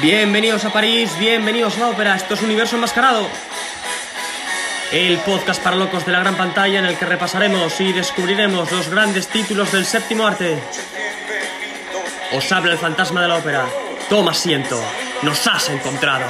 Bienvenidos a París, bienvenidos a la ópera, esto es Universo Enmascarado. El podcast para locos de la gran pantalla en el que repasaremos y descubriremos los grandes títulos del séptimo arte. Os habla el fantasma de la ópera. Toma asiento, nos has encontrado.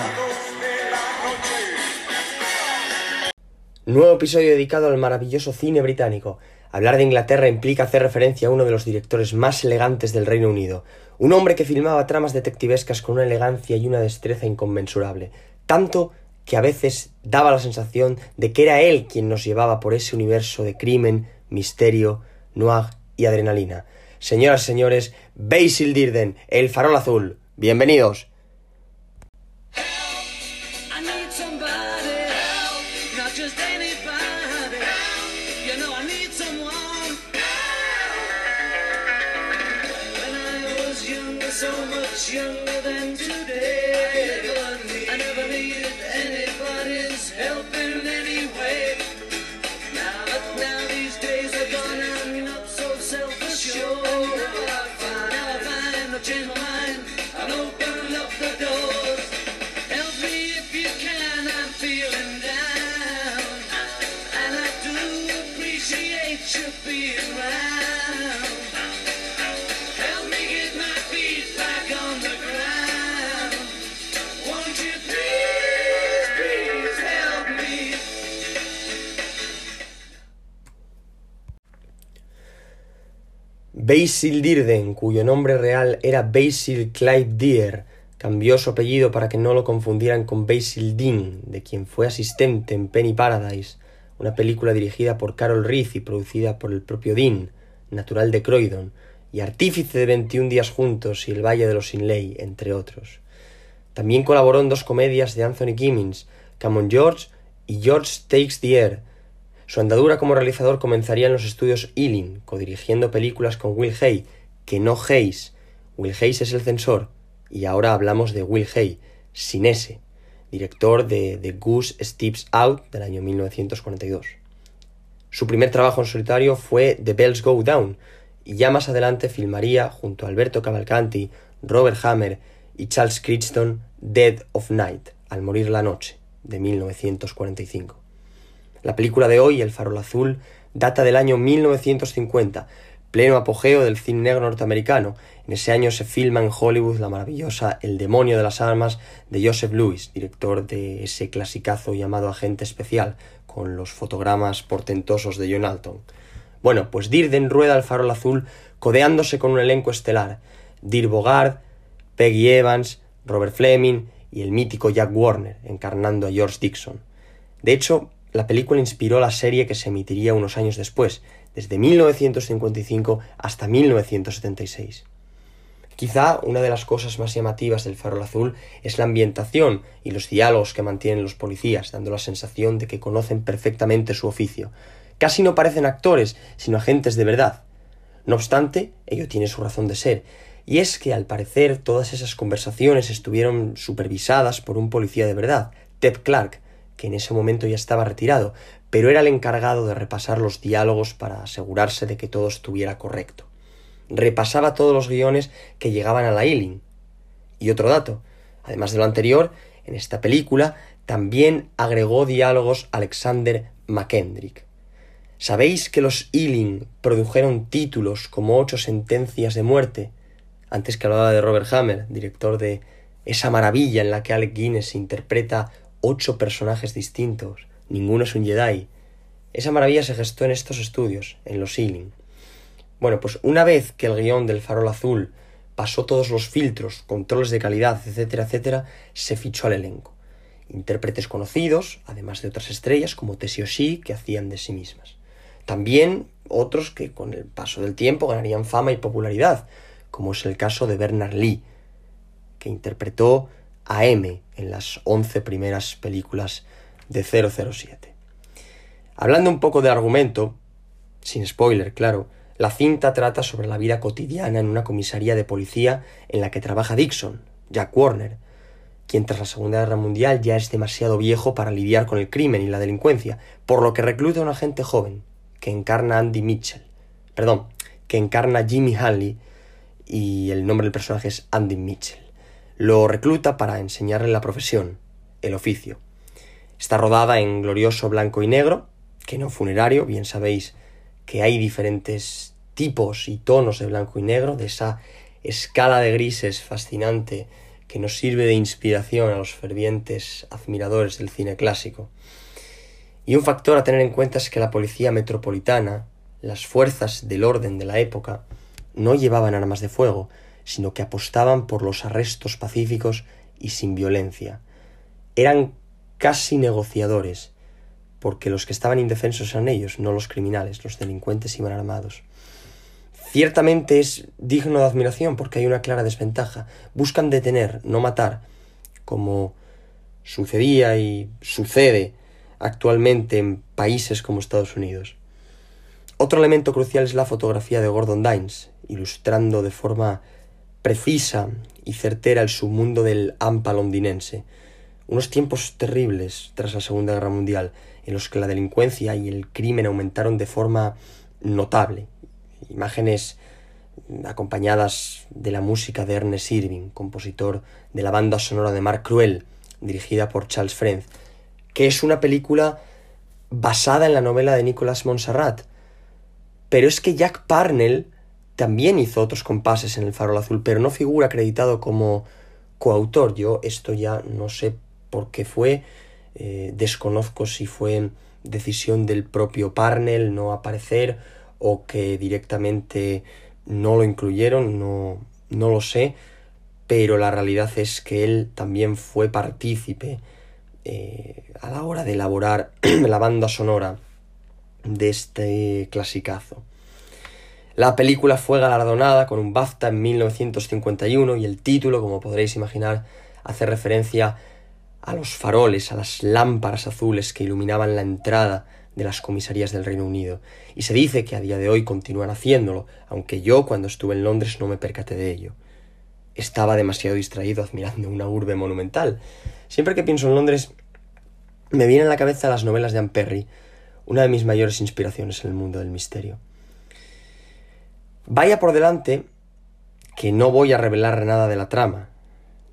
Nuevo episodio dedicado al maravilloso cine británico. Hablar de Inglaterra implica hacer referencia a uno de los directores más elegantes del Reino Unido, un hombre que filmaba tramas detectivescas con una elegancia y una destreza inconmensurable, tanto que a veces daba la sensación de que era él quien nos llevaba por ese universo de crimen, misterio, noir y adrenalina. Señoras y señores, Basil Dirden, El Farol Azul. Bienvenidos. Help. Basil Dirden, cuyo nombre real era Basil Clive Deer, cambió su apellido para que no lo confundieran con Basil Dean, de quien fue asistente en Penny Paradise, una película dirigida por Carol Reed y producida por el propio Dean, natural de Croydon, y artífice de 21 días juntos y El Valle de los Sin Ley, entre otros. También colaboró en dos comedias de Anthony Gimmins, Come on George y George Takes the Air, su andadura como realizador comenzaría en los estudios Ealing, codirigiendo películas con Will Hay, que no Hayes. Will Hayes es el censor, y ahora hablamos de Will Hay, sin ese, director de The Goose Steps Out del año 1942. Su primer trabajo en solitario fue The Bells Go Down, y ya más adelante filmaría junto a Alberto Cavalcanti, Robert Hammer y Charles Crichton Dead of Night, al morir la noche, de 1945. La película de hoy, El farol azul, data del año 1950, pleno apogeo del cine negro norteamericano. En ese año se filma en Hollywood la maravillosa El demonio de las armas de Joseph Lewis, director de ese clasicazo llamado Agente Especial, con los fotogramas portentosos de John Alton. Bueno, pues Dirden rueda El farol azul codeándose con un elenco estelar. Dir Bogard, Peggy Evans, Robert Fleming y el mítico Jack Warner, encarnando a George Dixon. De hecho, la película inspiró la serie que se emitiría unos años después, desde 1955 hasta 1976. Quizá una de las cosas más llamativas del Farol Azul es la ambientación y los diálogos que mantienen los policías, dando la sensación de que conocen perfectamente su oficio. Casi no parecen actores, sino agentes de verdad. No obstante, ello tiene su razón de ser, y es que al parecer todas esas conversaciones estuvieron supervisadas por un policía de verdad, Ted Clark, que en ese momento ya estaba retirado, pero era el encargado de repasar los diálogos para asegurarse de que todo estuviera correcto. Repasaba todos los guiones que llegaban a la Ealing. Y otro dato, además de lo anterior, en esta película también agregó diálogos Alexander McKendrick. ¿Sabéis que los Ealing produjeron títulos como Ocho sentencias de muerte? Antes que hablaba de Robert Hammer, director de esa maravilla en la que Alec Guinness interpreta ocho personajes distintos, ninguno es un Jedi. Esa maravilla se gestó en estos estudios, en los Ealing. Bueno, pues una vez que el guion del farol azul pasó todos los filtros, controles de calidad, etcétera, etcétera, se fichó al elenco. Intérpretes conocidos, además de otras estrellas como Tessie O'Shea, que hacían de sí mismas. También otros que con el paso del tiempo ganarían fama y popularidad, como es el caso de Bernard Lee, que interpretó a M en las 11 primeras películas de 007. Hablando un poco de argumento, sin spoiler, claro, la cinta trata sobre la vida cotidiana en una comisaría de policía en la que trabaja Dixon, Jack Warner, quien tras la Segunda Guerra Mundial ya es demasiado viejo para lidiar con el crimen y la delincuencia, por lo que recluta a un agente joven, que encarna Andy Mitchell, perdón, que encarna Jimmy Hanley y el nombre del personaje es Andy Mitchell. Lo recluta para enseñarle la profesión, el oficio. Está rodada en glorioso blanco y negro, que no funerario, bien sabéis que hay diferentes tipos y tonos de blanco y negro, de esa escala de grises fascinante que nos sirve de inspiración a los fervientes admiradores del cine clásico. Y un factor a tener en cuenta es que la policía metropolitana, las fuerzas del orden de la época, no llevaban armas de fuego, sino que apostaban por los arrestos pacíficos y sin violencia. Eran casi negociadores, porque los que estaban indefensos eran ellos, no los criminales, los delincuentes iban armados. Ciertamente es digno de admiración porque hay una clara desventaja. Buscan detener, no matar, como sucedía y sucede actualmente en países como Estados Unidos. Otro elemento crucial es la fotografía de Gordon Dines, ilustrando de forma precisa y certera el submundo del AMPA londinense, unos tiempos terribles tras la Segunda Guerra Mundial, en los que la delincuencia y el crimen aumentaron de forma notable. Imágenes acompañadas de la música de Ernest Irving, compositor de la banda sonora de Mark Cruel, dirigida por Charles Frenz, que es una película basada en la novela de Nicolas Montserrat. Pero es que Jack Parnell también hizo otros compases en El Farol Azul, pero no figura acreditado como coautor. Yo esto ya no sé por qué fue, eh, desconozco si fue decisión del propio Parnell no aparecer o que directamente no lo incluyeron, no, no lo sé, pero la realidad es que él también fue partícipe eh, a la hora de elaborar la banda sonora de este clasicazo. La película fue galardonada con un BAFTA en 1951 y el título, como podréis imaginar, hace referencia a los faroles, a las lámparas azules que iluminaban la entrada de las comisarías del Reino Unido, y se dice que a día de hoy continúan haciéndolo, aunque yo cuando estuve en Londres no me percaté de ello. Estaba demasiado distraído admirando una urbe monumental. Siempre que pienso en Londres, me vienen a la cabeza las novelas de Anne Perry, una de mis mayores inspiraciones en el mundo del misterio. Vaya por delante que no voy a revelar nada de la trama,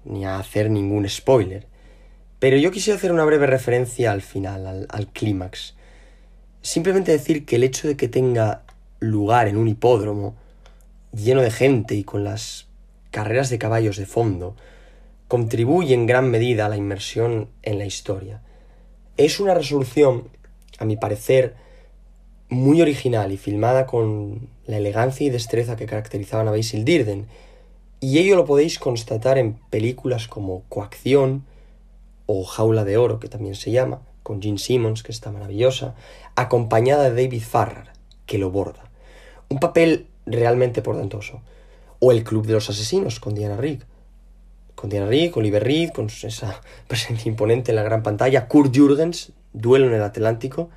ni a hacer ningún spoiler, pero yo quisiera hacer una breve referencia al final, al, clímax. Simplemente decir que el hecho de que tenga lugar en un hipódromo lleno de gente y con las carreras de caballos de fondo contribuye en gran medida a la inmersión en la historia. Es una resolución, a mi parecer, muy original y filmada con la elegancia y destreza que caracterizaban a Basil Dirden, y ello lo podéis constatar en películas como Coacción o Jaula de Oro, que también se llama, con Gene Simmons, que está maravillosa, acompañada de David Farrar, que lo borda. Un papel realmente portentoso. O El Club de los Asesinos, con Diana Rigg. Con Diana Rigg, Oliver Reed, con esa presencia imponente en la gran pantalla. Kurt Jürgens, Duelo en el Atlántico,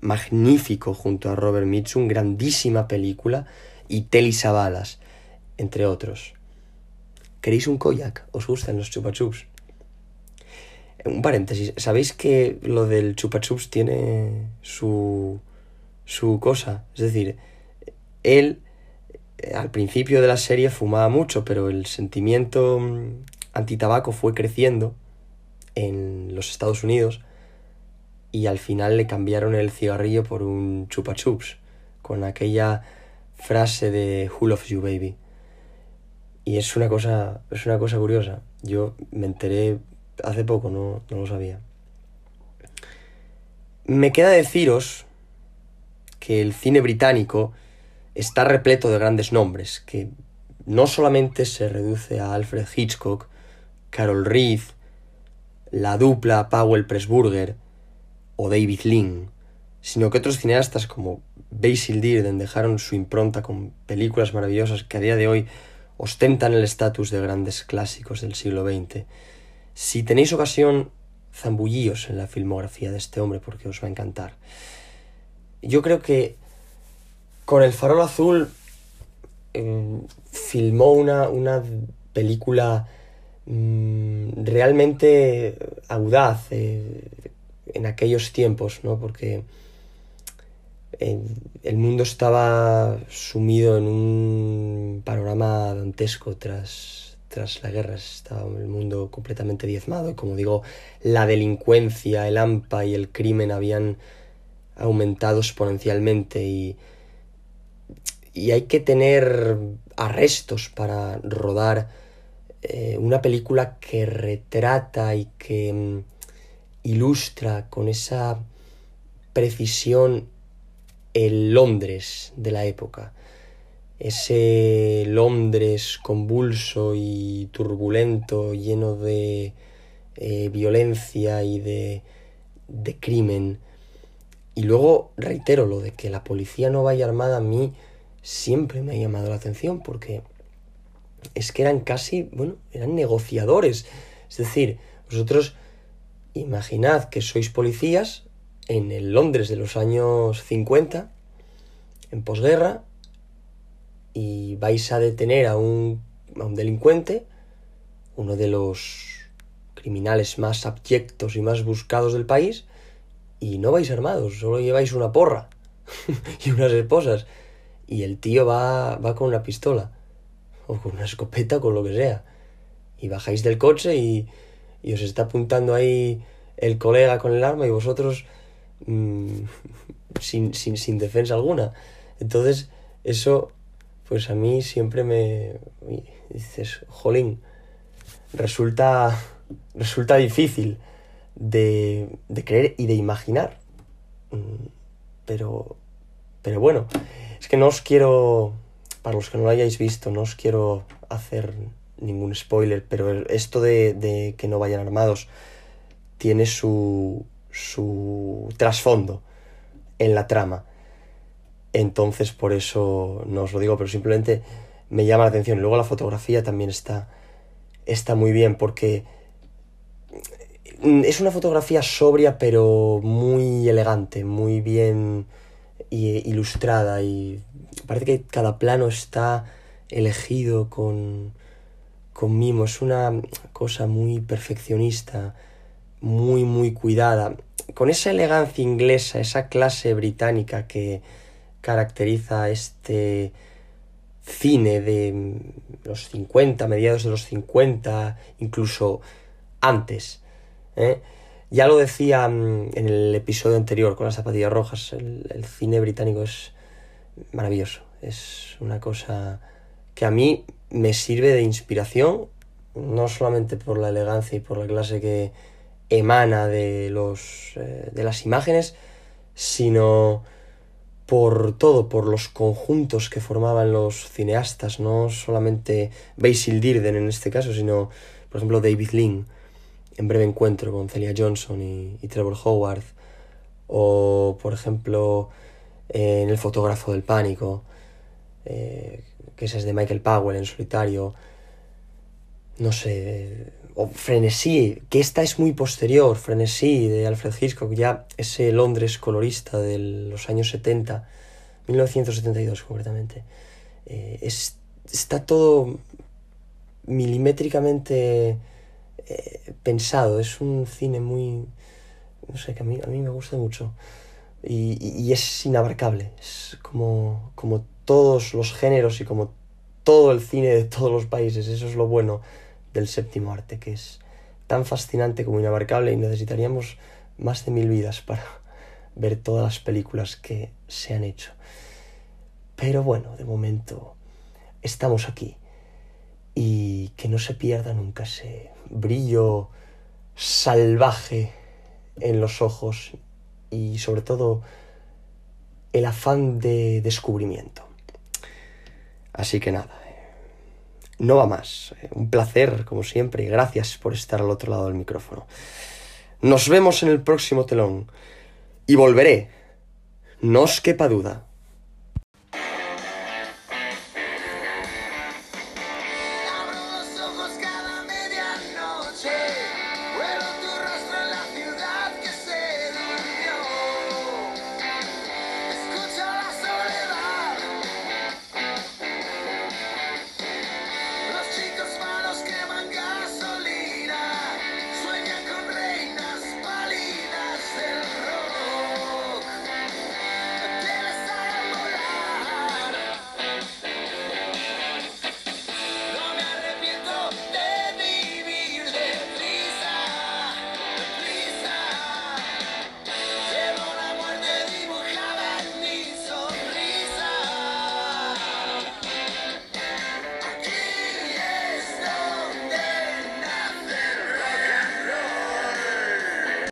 magnífico junto a Robert Mitchum, grandísima película. Y Telly Savalas, entre otros. ¿Queréis un koyak? ¿Os gustan los chupa chups? Un paréntesis, ¿sabéis que lo del chupa chups tiene su, su cosa? Es decir, él eh, al principio de la serie fumaba mucho, pero el sentimiento mm, antitabaco fue creciendo en los Estados Unidos y al final le cambiaron el cigarrillo por un chupa chups con aquella frase de Who loves you baby y es una cosa es una cosa curiosa. Yo me enteré hace poco, no, no lo sabía. Me queda deciros que el cine británico está repleto de grandes nombres, que no solamente se reduce a Alfred Hitchcock, Carol Reed, la dupla Powell Pressburger o David Lean, sino que otros cineastas como Basil Dearden dejaron su impronta con películas maravillosas que a día de hoy ostentan el estatus de grandes clásicos del siglo XX. Si tenéis ocasión, zambullíos en la filmografía de este hombre porque os va a encantar. Yo creo que con El Farol Azul eh, filmó una, una película mmm, realmente audaz eh, en aquellos tiempos, ¿no? Porque eh, el mundo estaba sumido en un panorama dantesco tras, tras la guerra estaba el mundo completamente diezmado y como digo, la delincuencia, el AMPA y el crimen habían aumentado exponencialmente y, y hay que tener arrestos para rodar eh, una película que retrata y que mm, ilustra con esa precisión el Londres de la época ese Londres convulso y turbulento, lleno de eh, violencia y de, de crimen. Y luego reitero lo de que la policía no vaya armada a mí siempre me ha llamado la atención porque es que eran casi, bueno, eran negociadores. Es decir, vosotros imaginad que sois policías en el Londres de los años 50, en posguerra, y vais a detener a un, a un delincuente, uno de los criminales más abyectos y más buscados del país, y no vais armados, solo lleváis una porra y unas esposas. Y el tío va, va con una pistola, o con una escopeta, o con lo que sea. Y bajáis del coche y, y os está apuntando ahí el colega con el arma y vosotros mmm, sin, sin, sin defensa alguna. Entonces, eso pues a mí siempre me dices, jolín, resulta, resulta difícil de, de creer y de imaginar. Mm, pero, pero bueno, es que no os quiero, para los que no lo hayáis visto, no os quiero hacer ningún spoiler, pero esto de, de que no vayan armados tiene su, su trasfondo en la trama. Entonces, por eso no os lo digo, pero simplemente me llama la atención. Luego la fotografía también está, está muy bien porque es una fotografía sobria pero muy elegante, muy bien ilustrada y parece que cada plano está elegido con, con mimo. Es una cosa muy perfeccionista, muy, muy cuidada. Con esa elegancia inglesa, esa clase británica que, caracteriza este cine de los 50, mediados de los 50, incluso antes. ¿eh? Ya lo decía mm, en el episodio anterior con las zapatillas rojas, el, el, cine británico es maravilloso, es una cosa que a mí me sirve de inspiración, no solamente por la elegancia y por la clase que emana de, los, eh, de las imágenes, sino por todo, por los conjuntos que formaban los cineastas, no solamente Basil Dirden en este caso, sino, por ejemplo, David Lean, en breve encuentro con Celia Johnson y, Trevor Howard, o, por ejemplo, en El fotógrafo del pánico, eh, que es de Michael Powell en solitario, no sé, o Frenesí, que esta es muy posterior, Frenesí de Alfred Hitchcock, ya ese Londres colorista de los años 70, 1972 concretamente. Eh, es, está todo milimétricamente eh, pensado, es un cine muy, no sé, que a mí, a mí me gusta mucho y, y, es inabarcable, es como, como todos los géneros y como todo el cine de todos los países, eso es lo bueno del séptimo arte, que es tan fascinante como inabarcable y necesitaríamos más de mil vidas para ver todas las películas que se han hecho. Pero bueno, de momento estamos aquí y que no se pierda nunca ese brillo salvaje en los ojos y sobre todo el afán de descubrimiento. Así que nada, no va más. Un placer, como siempre, y gracias por estar al otro lado del micrófono. Nos vemos en el próximo telón. Y volveré. No os quepa duda.